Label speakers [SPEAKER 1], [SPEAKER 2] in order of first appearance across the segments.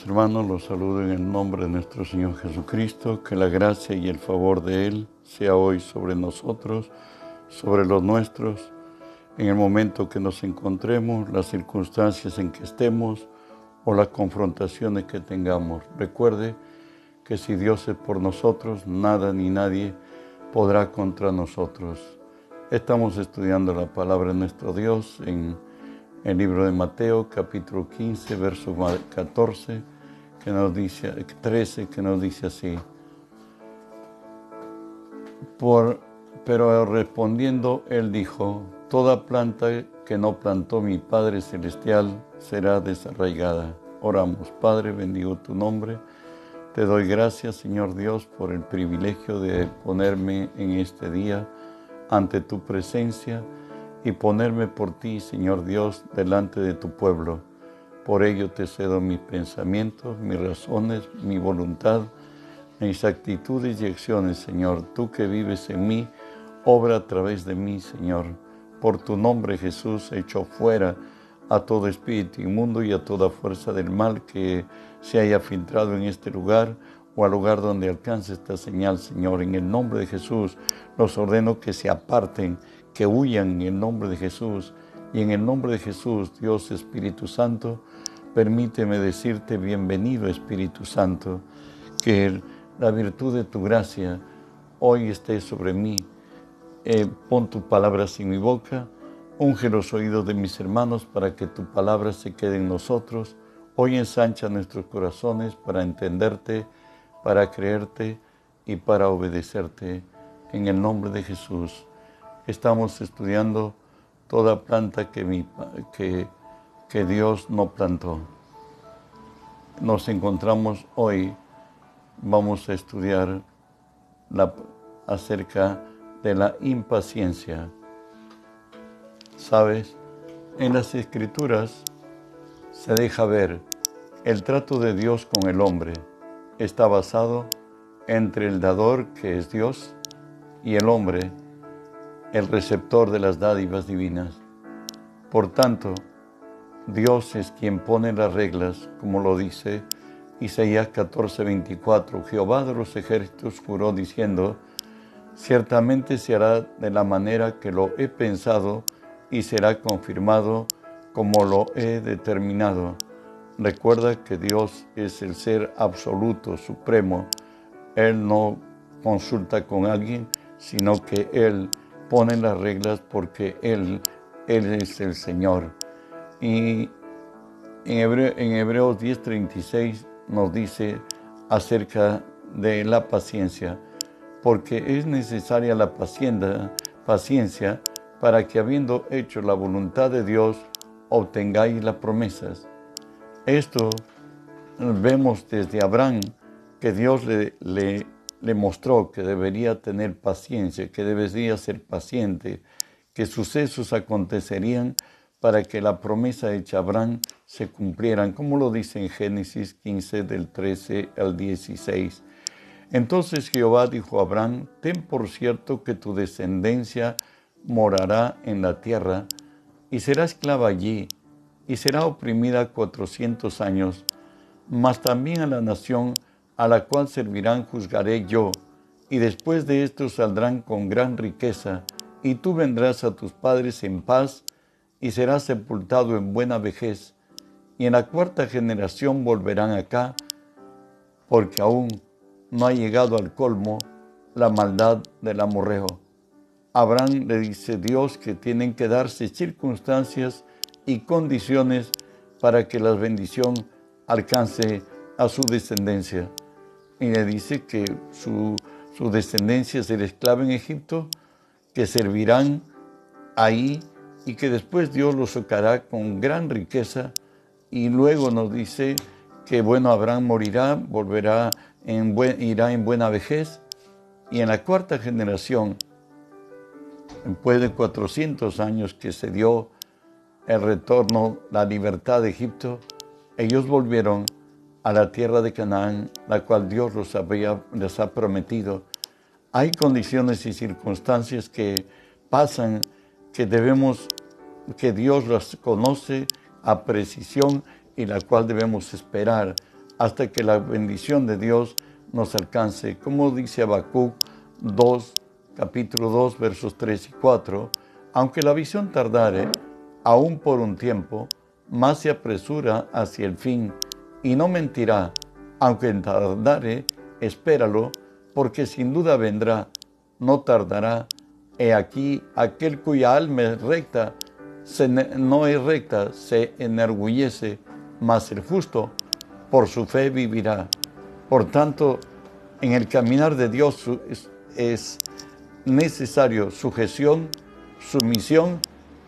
[SPEAKER 1] Hermanos, los saludo en el nombre de nuestro Señor Jesucristo, que la gracia y el favor de Él sea hoy sobre nosotros, sobre los nuestros, en el momento que nos encontremos, las circunstancias en que estemos o las confrontaciones que tengamos. Recuerde que si Dios es por nosotros, nada ni nadie podrá contra nosotros. Estamos estudiando la palabra de nuestro Dios en el libro de Mateo, capítulo 15, verso 14, que nos dice, 13, que nos dice así. Por, pero respondiendo, él dijo, toda planta que no plantó mi Padre Celestial será desarraigada. Oramos, Padre, bendigo tu nombre. Te doy gracias, Señor Dios, por el privilegio de ponerme en este día ante tu presencia y ponerme por ti, Señor Dios, delante de tu pueblo. Por ello te cedo mis pensamientos, mis razones, mi voluntad, mis actitudes y acciones, Señor. Tú que vives en mí, obra a través de mí, Señor. Por tu nombre, Jesús, echo fuera a todo espíritu inmundo y a toda fuerza del mal que se haya filtrado en este lugar o al lugar donde alcance esta señal, Señor. En el nombre de Jesús, los ordeno que se aparten que huyan en el nombre de Jesús. Y en el nombre de Jesús, Dios Espíritu Santo, permíteme decirte bienvenido Espíritu Santo, que la virtud de tu gracia hoy esté sobre mí. Eh, pon tu palabra en mi boca, unge los oídos de mis hermanos para que tu palabra se quede en nosotros. Hoy ensancha nuestros corazones para entenderte, para creerte y para obedecerte. En el nombre de Jesús estamos estudiando toda planta que, Dios no plantó. Nos encontramos hoy, vamos a estudiar acerca de la impaciencia. ¿Sabes? En las escrituras se deja ver el trato de Dios con el hombre. Está basado entre el dador, que es Dios, y el hombre, el receptor de las dádivas divinas. Por tanto, Dios es quien pone las reglas, como lo dice Isaías 14:24. Jehová de los ejércitos juró diciendo, ciertamente se hará de la manera que lo he pensado y será confirmado como lo he determinado. Recuerda que Dios es el ser absoluto, supremo. Él no consulta con alguien, sino que Él pone las reglas porque Él, Él es el Señor. Y en, Hebreo, en Hebreos 10:36 nos dice acerca de la paciencia, porque es necesaria la paciencia, paciencia para que habiendo hecho la voluntad de Dios, obtengáis las promesas. Esto vemos desde Abraham que Dios le, le le mostró que debería tener paciencia, que debería ser paciente, que sucesos acontecerían para que la promesa hecha a Abraham se cumplieran, como lo dice en Génesis 15 del 13 al 16. Entonces Jehová dijo a Abraham, ten por cierto que tu descendencia morará en la tierra y será esclava allí y será oprimida cuatrocientos años, mas también a la nación a la cual servirán juzgaré yo, y después de esto saldrán con gran riqueza, y tú vendrás a tus padres en paz, y serás sepultado en buena vejez, y en la cuarta generación volverán acá, porque aún no ha llegado al colmo la maldad del amorreo. Abraham le dice Dios que tienen que darse circunstancias y condiciones para que la bendición alcance a su descendencia y le dice que su, descendencia será esclava en Egipto, que servirán ahí y que después Dios los sacará con gran riqueza. Y luego nos dice que bueno, Abraham morirá, volverá irá en buena vejez. Y en la cuarta generación, después de 400 años que se dio el retorno, la libertad de Egipto, ellos volvieron a la tierra de Canaán, la cual Dios los había, les ha prometido. Hay condiciones y circunstancias que pasan que debemos, que Dios las conoce a precisión y la cual debemos esperar hasta que la bendición de Dios nos alcance. Como dice Habacuc 2, capítulo 2, versos 3 y 4, aunque la visión tardare, aún por un tiempo, más se apresura hacia el fin, y no mentirá, aunque tardare, espéralo, porque sin duda vendrá, no tardará. He aquí aquel cuya alma es recta, no es recta, se enorgullece, mas el justo por su fe vivirá. Por tanto, en el caminar de Dios es necesario sujeción, sumisión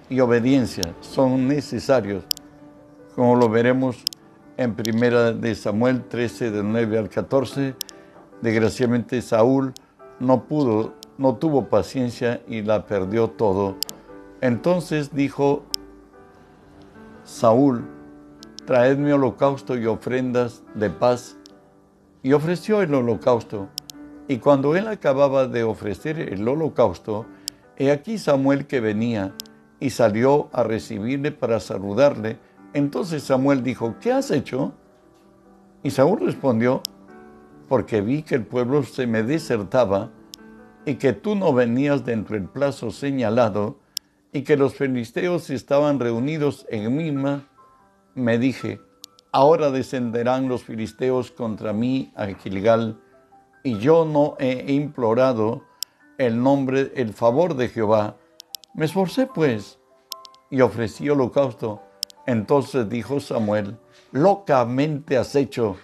[SPEAKER 1] y obediencia. Son necesarios, como lo veremos en primera de Samuel 13, de 9 al 14. Desgraciadamente Saúl no pudo, no tuvo paciencia y la perdió todo. Entonces dijo Saúl, traedme holocausto y ofrendas de paz. Y ofreció el holocausto. Y cuando él acababa de ofrecer el holocausto, he aquí Samuel que venía y salió a recibirle para saludarle. Entonces Samuel dijo, ¿qué has hecho? Y Saúl respondió, porque vi que el pueblo se me desertaba y que tú no venías dentro del plazo señalado y que los filisteos estaban reunidos en Mima, me dije, ahora descenderán los filisteos contra mí a Gilgal, y yo no he implorado el nombre, el favor de Jehová. Me esforcé pues y ofrecí holocausto. Entonces dijo Samuel, locamente has hecho,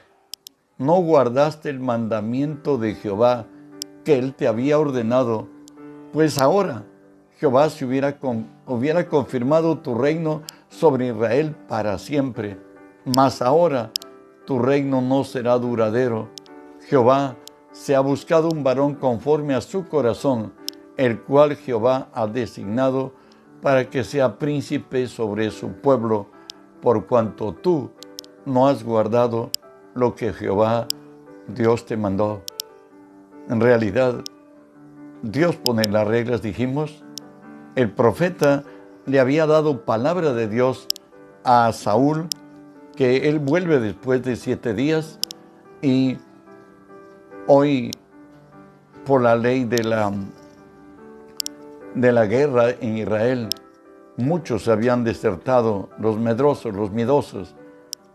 [SPEAKER 1] no guardaste el mandamiento de Jehová que él te había ordenado, pues ahora Jehová se hubiera, hubiera confirmado tu reino sobre Israel para siempre. Mas ahora tu reino no será duradero. Jehová se ha buscado un varón conforme a su corazón, el cual Jehová ha designado para que sea príncipe sobre su pueblo, por cuanto tú no has guardado lo que Jehová Dios te mandó. En realidad, Dios pone las reglas, dijimos. El profeta le había dado palabra de Dios a Saúl, que él vuelve después de siete días y hoy por la ley de la, de la guerra en Israel, muchos habían desertado, los medrosos, los miedosos,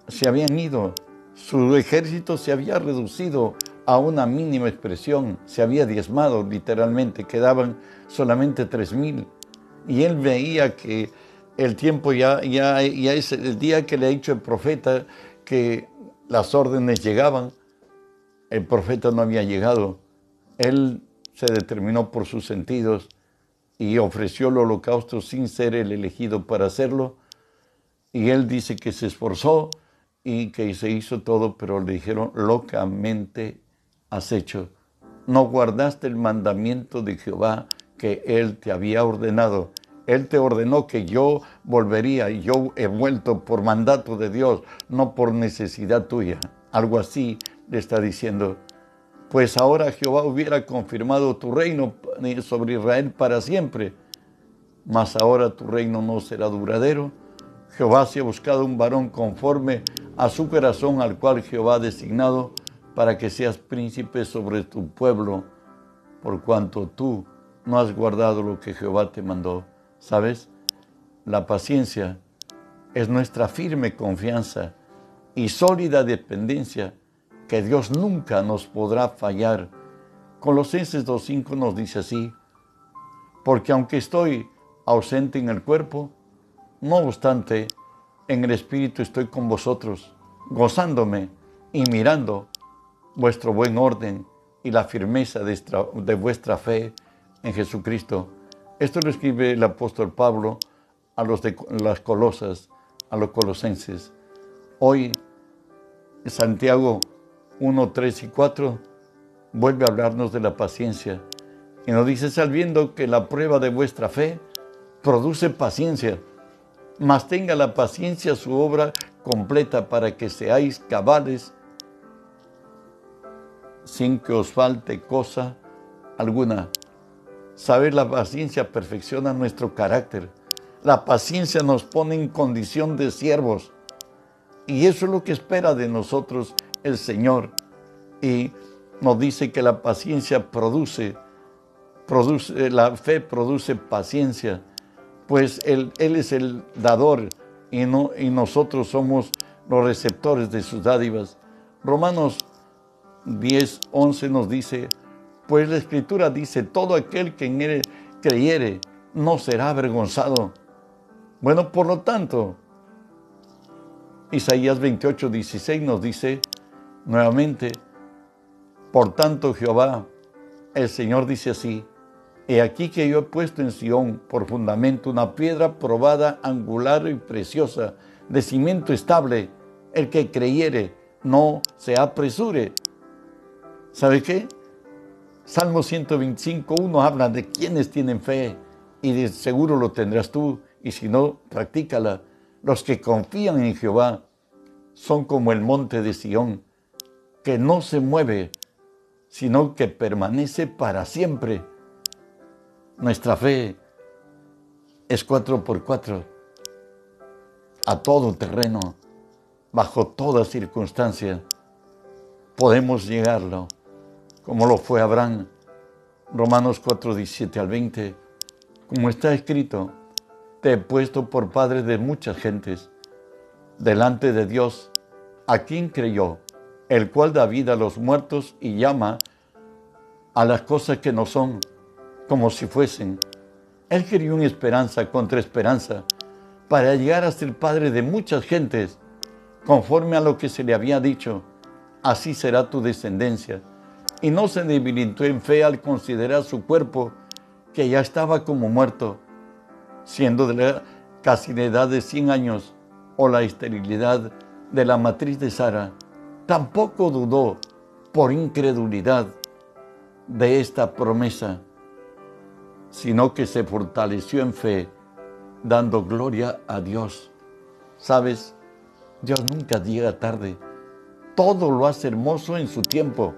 [SPEAKER 1] se habían ido, su ejército se había reducido a una mínima expresión, se había diezmado literalmente, quedaban solamente tres mil y él veía que el tiempo ya, ya, ya es el día que le ha dicho el profeta que las órdenes llegaban, el profeta no había llegado. Él se determinó por sus sentidos y ofreció el holocausto sin ser el elegido para hacerlo. Y él dice que se esforzó y que se hizo todo, pero le dijeron, locamente has hecho. No guardaste el mandamiento de Jehová que Él te había ordenado. Él te ordenó que yo volvería y yo he vuelto por mandato de Dios, no por necesidad tuya. Algo así le está diciendo. Pues ahora Jehová hubiera confirmado tu reino sobre Israel para siempre, mas ahora tu reino no será duradero. Jehová se ha buscado un varón conforme a su corazón al cual Jehová ha designado para que seas príncipe sobre tu pueblo, por cuanto tú no has guardado lo que Jehová te mandó. ¿Sabes? La paciencia es nuestra firme confianza y sólida dependencia que Dios nunca nos podrá fallar. Colosenses 2.5 nos dice así, porque aunque estoy ausente en el cuerpo, no obstante, en el Espíritu estoy con vosotros, gozándome y mirando vuestro buen orden y la firmeza de, vuestra fe en Jesucristo. Esto lo escribe el apóstol Pablo a los de las colosas, a los colosenses. Hoy, Santiago 1, 3 y 4 vuelve a hablarnos de la paciencia y nos dice, sabiendo que la prueba de vuestra fe produce paciencia, mas tenga la paciencia su obra completa para que seáis cabales sin que os falte cosa alguna. Saber la paciencia perfecciona nuestro carácter. La paciencia nos pone en condición de siervos. Y eso es lo que espera de nosotros el Señor. Y nos dice que la paciencia produce, produce la fe produce paciencia, pues Él, él es el dador y, no, y nosotros somos los receptores de sus dádivas. Romanos 10, 11 nos dice, pues la Escritura dice, todo aquel que en Él creyere no será avergonzado. Bueno, por lo tanto, Isaías 28, 16 nos dice nuevamente, por tanto Jehová, el Señor dice así, He aquí que yo he puesto en Sión por fundamento una piedra probada, angular y preciosa, de cimiento estable. El que creyere no se apresure. ¿Sabe qué? Salmo 125, 1 habla de quienes tienen fe y de seguro lo tendrás tú y si no, practícala. Los que confían en Jehová son como el monte de Sión, que no se mueve, sino que permanece para siempre. Nuestra fe es cuatro por cuatro, a todo terreno, bajo toda circunstancia. Podemos llegarlo, como lo fue Abraham, Romanos 4, 17 al 20, como está escrito, te he puesto por padre de muchas gentes, delante de Dios, a quien creyó, el cual da vida a los muertos y llama a las cosas que no son como si fuesen. Él quería una esperanza contra esperanza para llegar a ser padre de muchas gentes, conforme a lo que se le había dicho, así será tu descendencia. Y no se debilitó en fe al considerar su cuerpo, que ya estaba como muerto, siendo de la casi la edad de 100 años o la esterilidad de la matriz de Sara, tampoco dudó por incredulidad de esta promesa, sino que se fortaleció en fe, dando gloria a Dios. Sabes, Dios nunca llega tarde, todo lo hace hermoso en su tiempo.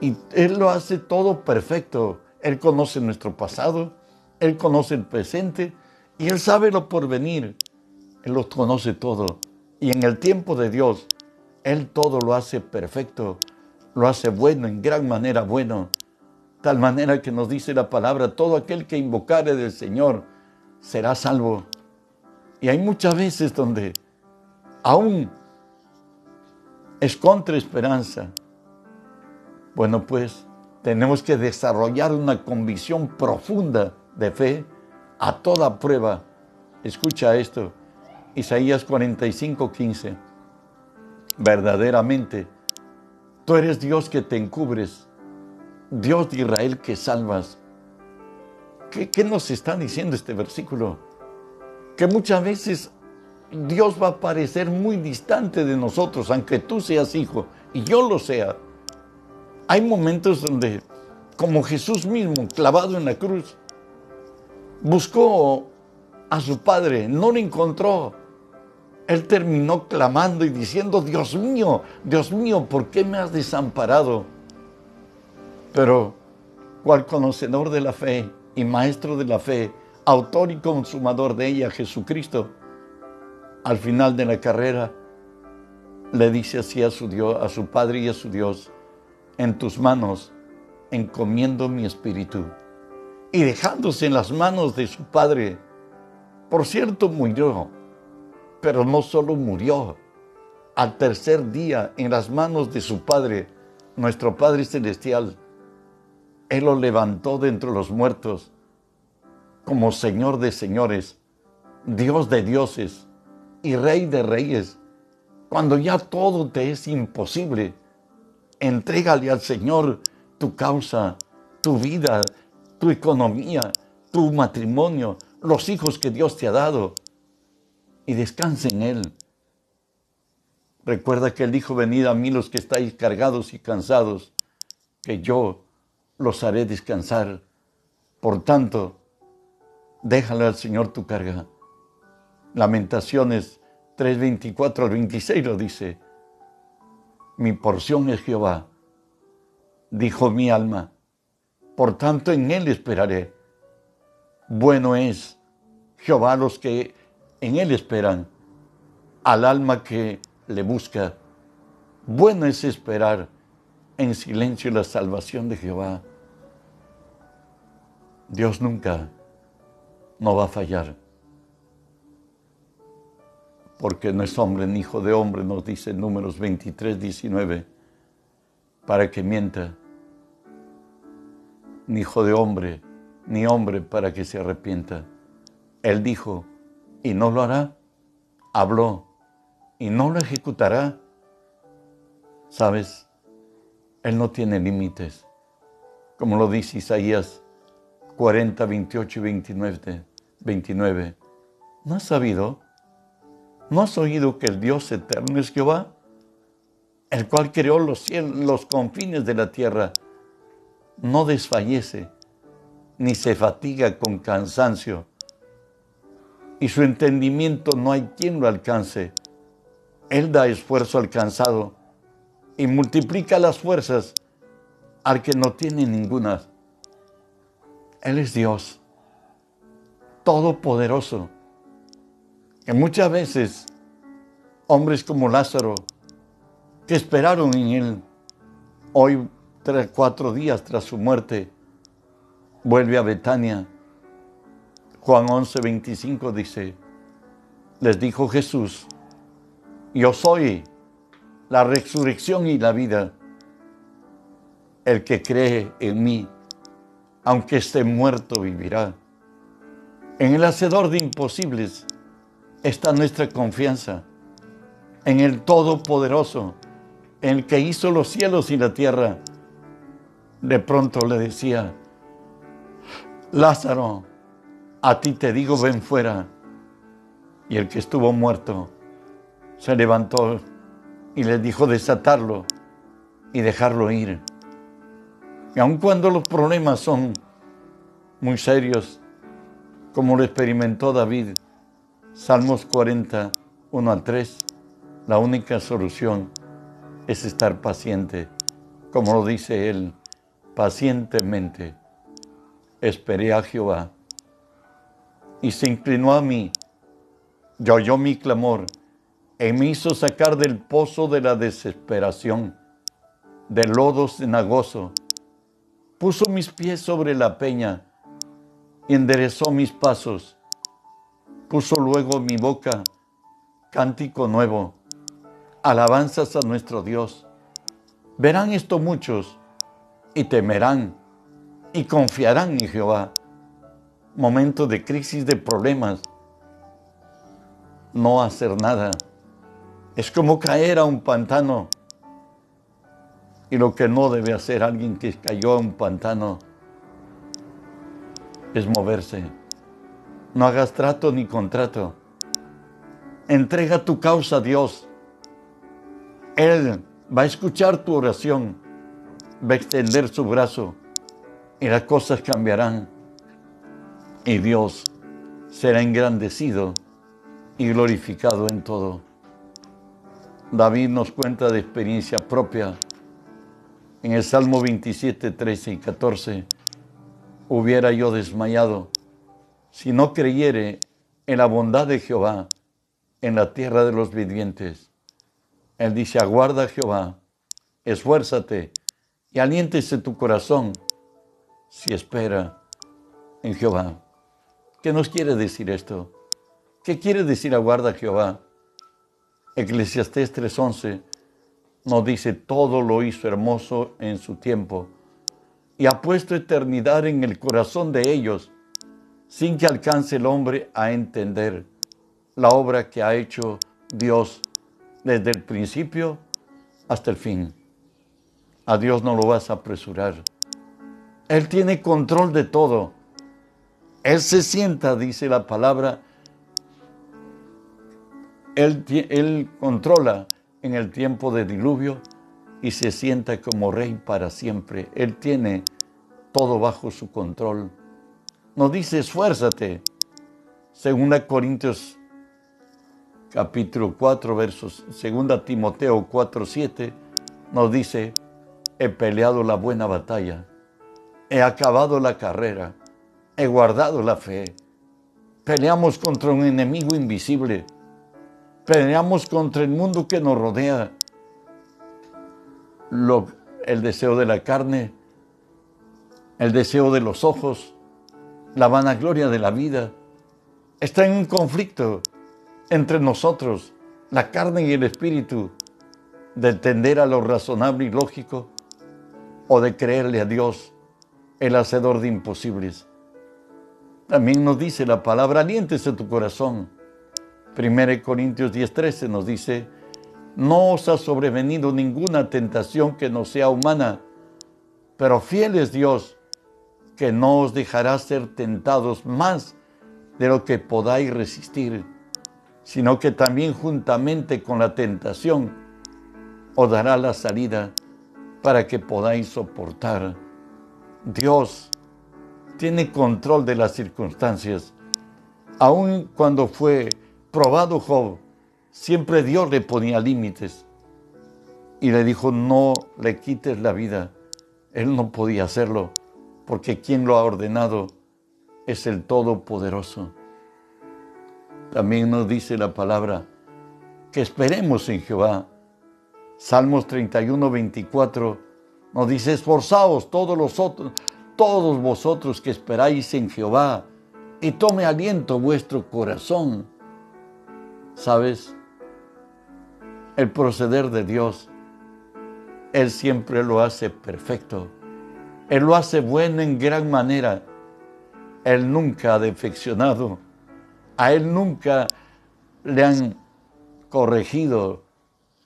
[SPEAKER 1] Y Él lo hace todo perfecto. Él conoce nuestro pasado, Él conoce el presente y Él sabe lo por venir. Él lo conoce todo. Y en el tiempo de Dios, Él todo lo hace perfecto, lo hace bueno, en gran manera bueno. Tal manera que nos dice la palabra, todo aquel que invocare del Señor será salvo. Y hay muchas veces donde aún es contra esperanza. Bueno, pues tenemos que desarrollar una convicción profunda de fe a toda prueba. Escucha esto, Isaías 45, 15. Verdaderamente, tú eres Dios que te encubres, Dios de Israel que salvas. ¿Qué, nos está diciendo este versículo? Que muchas veces Dios va a parecer muy distante de nosotros, aunque tú seas hijo y yo lo sea. Hay momentos donde, como Jesús mismo, clavado en la cruz, buscó a su padre, no lo encontró él terminó clamando y diciendo, Dios mío, Dios mío, ¿por qué me has desamparado? Pero, cual conocedor de la fe y maestro de la fe, autor y consumador de ella, Jesucristo, al final de la carrera, le dice así a su Dios, a su Padre y a su Dios, en tus manos encomiendo mi espíritu. Y dejándose en las manos de su Padre, por cierto murió, pero no solo murió, al tercer día en las manos de su Padre, nuestro Padre Celestial, Él lo levantó de entre los muertos como Señor de señores, Dios de dioses y Rey de reyes. Cuando ya todo te es imposible, entrégale al Señor tu causa, tu vida, tu economía, tu matrimonio, los hijos que Dios te ha dado y descanse en Él. Recuerda que Él dijo, venid a mí los que estáis cargados y cansados, que yo los haré descansar. Por tanto, déjale al Señor tu carga. Lamentaciones 3:24 al 26 lo dice. Mi porción es Jehová, dijo mi alma. Por tanto, en Él esperaré. Bueno es Jehová los que en Él esperan, al alma que le busca. Bueno es esperar en silencio la salvación de Jehová. Dios nunca no va a fallar. Porque no es hombre ni hijo de hombre, nos dice números 23, 19, para que mienta. Ni hijo de hombre, ni hombre para que se arrepienta. Él dijo, y no lo hará. Habló, y no lo ejecutará. ¿Sabes? Él no tiene límites. Como lo dice Isaías 40, 28 y 29, 29. ¿No has sabido? ¿No has oído que el Dios eterno es Jehová? El cual creó los cielos, los confines de la tierra. No desfallece, ni se fatiga con cansancio. Y su entendimiento no hay quien lo alcance. Él da esfuerzo al cansado y multiplica las fuerzas al que no tiene ninguna. Él es Dios, todopoderoso. Que muchas veces hombres como Lázaro, que esperaron en Él, hoy, tres, cuatro días tras su muerte, vuelve a Betania. Juan 11, 25 dice, les dijo Jesús, yo soy la resurrección y la vida. El que cree en mí, aunque esté muerto, vivirá. En el Hacedor de imposibles está nuestra confianza. En el Todopoderoso, en el que hizo los cielos y la tierra. De pronto le decía, Lázaro, a ti te digo, ven fuera. Y el que estuvo muerto se levantó y le dijo desatarlo y dejarlo ir. Y aun cuando los problemas son muy serios, como lo experimentó David, Salmos 40, 1 al 3, la única solución es estar paciente, como lo dice él, pacientemente. Esperé a Jehová y se inclinó a mí y oyó mi clamor y me hizo sacar del pozo de la desesperación, del lodo cenagoso. Puso mis pies sobre la peña y enderezó mis pasos. Puso luego mi boca cántico nuevo, alabanzas a nuestro Dios. Verán esto muchos y temerán y confiarán en Jehová. Momentos de crisis, de problemas, no hacer nada es como caer a un pantano. Y lo que no debe hacer alguien que cayó a un pantano es moverse. No hagas trato ni contrato. Entrega tu causa a Dios. Él va a escuchar tu oración, va a extender su brazo y las cosas cambiarán. Y Dios será engrandecido y glorificado en todo. David nos cuenta de experiencia propia. En el Salmo 27, 13 y 14, hubiera yo desmayado si no creyere en la bondad de Jehová en la tierra de los vivientes. Él dice, aguarda Jehová, esfuérzate y aliéntese tu corazón si espera en Jehová. ¿Qué nos quiere decir esto? ¿Qué quiere decir aguarda Jehová? Eclesiastés 3:11 nos dice, todo lo hizo hermoso en su tiempo y ha puesto eternidad en el corazón de ellos, sin que alcance el hombre a entender la obra que ha hecho Dios desde el principio hasta el fin. A Dios no lo vas a apresurar. Él tiene control de todo. Él se sienta, dice la palabra, él, controla en el tiempo de diluvio y se sienta como rey para siempre. Él tiene todo bajo su control. Nos dice, esfuérzate. Segunda Corintios capítulo 4 versos, segunda Timoteo 4, 7, nos dice, he peleado la buena batalla, he acabado la carrera, he guardado la fe. Peleamos contra un enemigo invisible Peleamos contra el mundo que nos rodea. el deseo de la carne, el deseo de los ojos, la vanagloria de la vida. Está en un conflicto entre nosotros, la carne y el espíritu, de tender a lo razonable y lógico o de creerle a Dios, el hacedor de imposibles. También nos dice la palabra, aliéntese tu corazón. 1 Corintios 10:13 nos dice, no os ha sobrevenido ninguna tentación que no sea humana, pero fiel es Dios, que no os dejará ser tentados más de lo que podáis resistir, sino que también juntamente con la tentación os dará la salida para que podáis soportar. Dios tiene control de las circunstancias. Aun cuando fue probado Job, siempre Dios le ponía límites y le dijo, no le quites la vida. Él no podía hacerlo porque quien lo ha ordenado es el Todopoderoso. También nos dice la palabra que esperemos en Jehová. Salmos 31, 24 nos dice, esforzaos todos los otros, todos vosotros que esperáis en Jehová, y tome aliento vuestro corazón. ¿Sabes? El proceder de Dios, Él siempre lo hace perfecto. Él lo hace bueno en gran manera. Él nunca ha defeccionado. A Él nunca le han corregido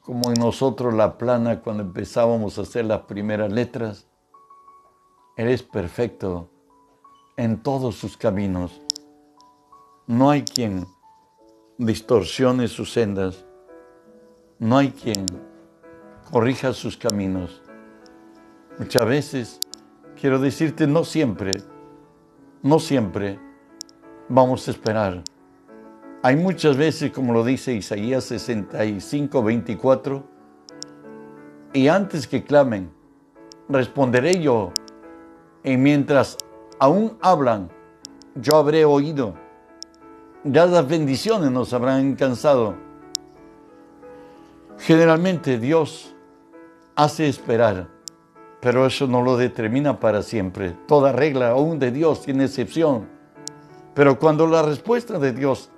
[SPEAKER 1] como en nosotros la plana cuando empezábamos a hacer las primeras letras. Él es perfecto en todos sus caminos. No hay quien distorsione sus sendas. No hay quien corrija sus caminos. Muchas veces, quiero decirte, no siempre, no siempre vamos a esperar. Hay muchas veces, como lo dice Isaías 65, 24, y antes que clamen, responderé yo, y mientras aún hablan, yo habré oído. Ya las bendiciones nos habrán cansado. Generalmente Dios hace esperar, pero eso no lo determina para siempre. Toda regla, aún de Dios, tiene excepción. Pero cuando la respuesta de Dios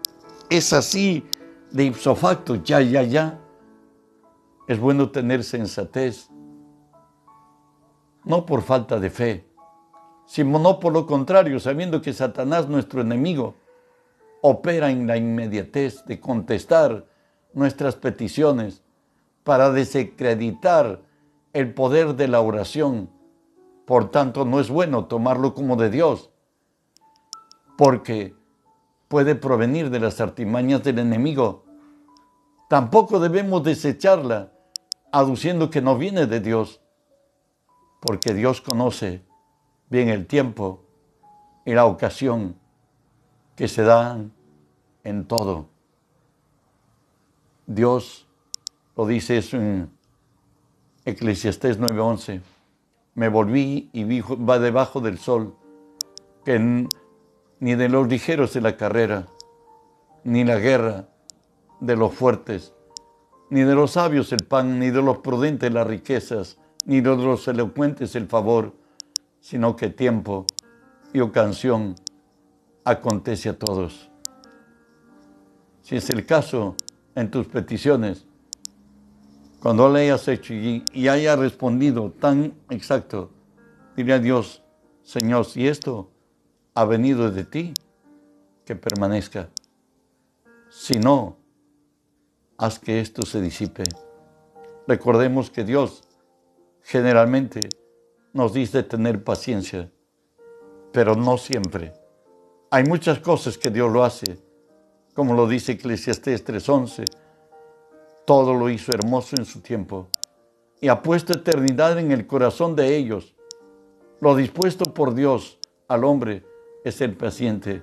[SPEAKER 1] es así de ipso facto, ya, ya, ya, es bueno tener sensatez, no por falta de fe, sino no por lo contrario, sabiendo que Satanás, nuestro enemigo, opera en la inmediatez de contestar nuestras peticiones para desacreditar el poder de la oración. Por tanto, no es bueno tomarlo como de Dios, porque puede provenir de las artimañas del enemigo. Tampoco debemos desecharla aduciendo que no viene de Dios, porque Dios conoce bien el tiempo y la ocasión que se dan en todo. Dios lo dice eso en Eclesiastés 9:11. Me volví y vi va debajo del sol que ni de los ligeros de la carrera, ni la guerra de los fuertes, ni de los sabios el pan, ni de los prudentes las riquezas, ni de los elocuentes el favor, sino que tiempo y ocasión acontece a todos. Si es el caso en tus peticiones, cuando le hayas hecho y, y haya respondido tan exacto, diré a Dios, Señor, si esto ha venido de ti, que permanezca. Si no, haz que esto se disipe. Recordemos que Dios generalmente nos dice tener paciencia, pero no siempre. Hay muchas cosas que Dios lo hace, como lo dice Eclesiastés 3:11. Todo lo hizo hermoso en su tiempo y ha puesto eternidad en el corazón de ellos. Lo dispuesto por Dios al hombre es el paciente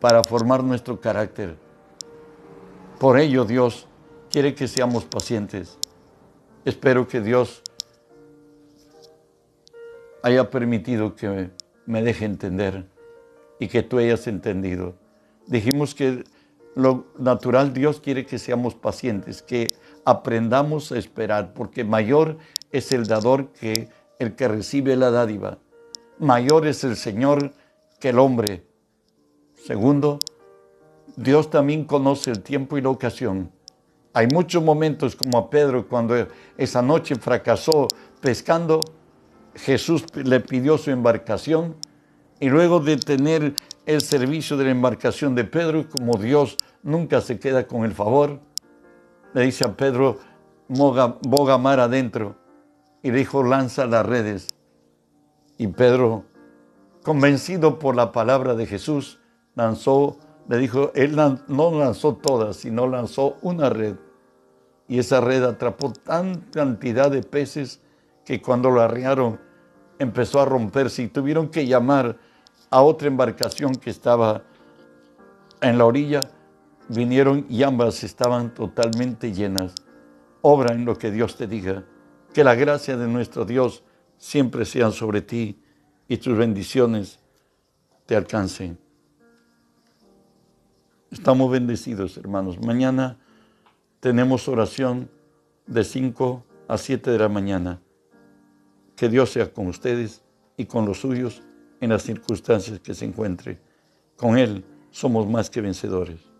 [SPEAKER 1] para formar nuestro carácter. Por ello Dios quiere que seamos pacientes. Espero que Dios haya permitido que me deje entender y que tú hayas entendido. Dijimos que lo natural Dios quiere que seamos pacientes, que aprendamos a esperar, porque mayor es el dador que el que recibe la dádiva. Mayor es el Señor que el hombre. Segundo, Dios también conoce el tiempo y la ocasión. Hay muchos momentos como a Pedro cuando esa noche fracasó pescando, Jesús le pidió su embarcación y luego de tener el servicio de la embarcación de Pedro, como Dios nunca se queda con el favor, le dice a Pedro, boga mar adentro y le dijo, lanza las redes. Y Pedro, convencido por la palabra de Jesús, lanzó, le dijo, él no lanzó todas, sino lanzó una red. Y esa red atrapó tan cantidad de peces que cuando lo arriaron empezó a romperse y tuvieron que llamar a otra embarcación que estaba en la orilla. Vinieron y ambas estaban totalmente llenas. Obra en lo que Dios te diga. Que la gracia de nuestro Dios siempre sea sobre ti y tus bendiciones te alcancen. Estamos bendecidos, hermanos. Mañana tenemos oración de 5 a 7 de la mañana. Que Dios sea con ustedes y con los suyos en las circunstancias que se encuentre. Con Él somos más que vencedores.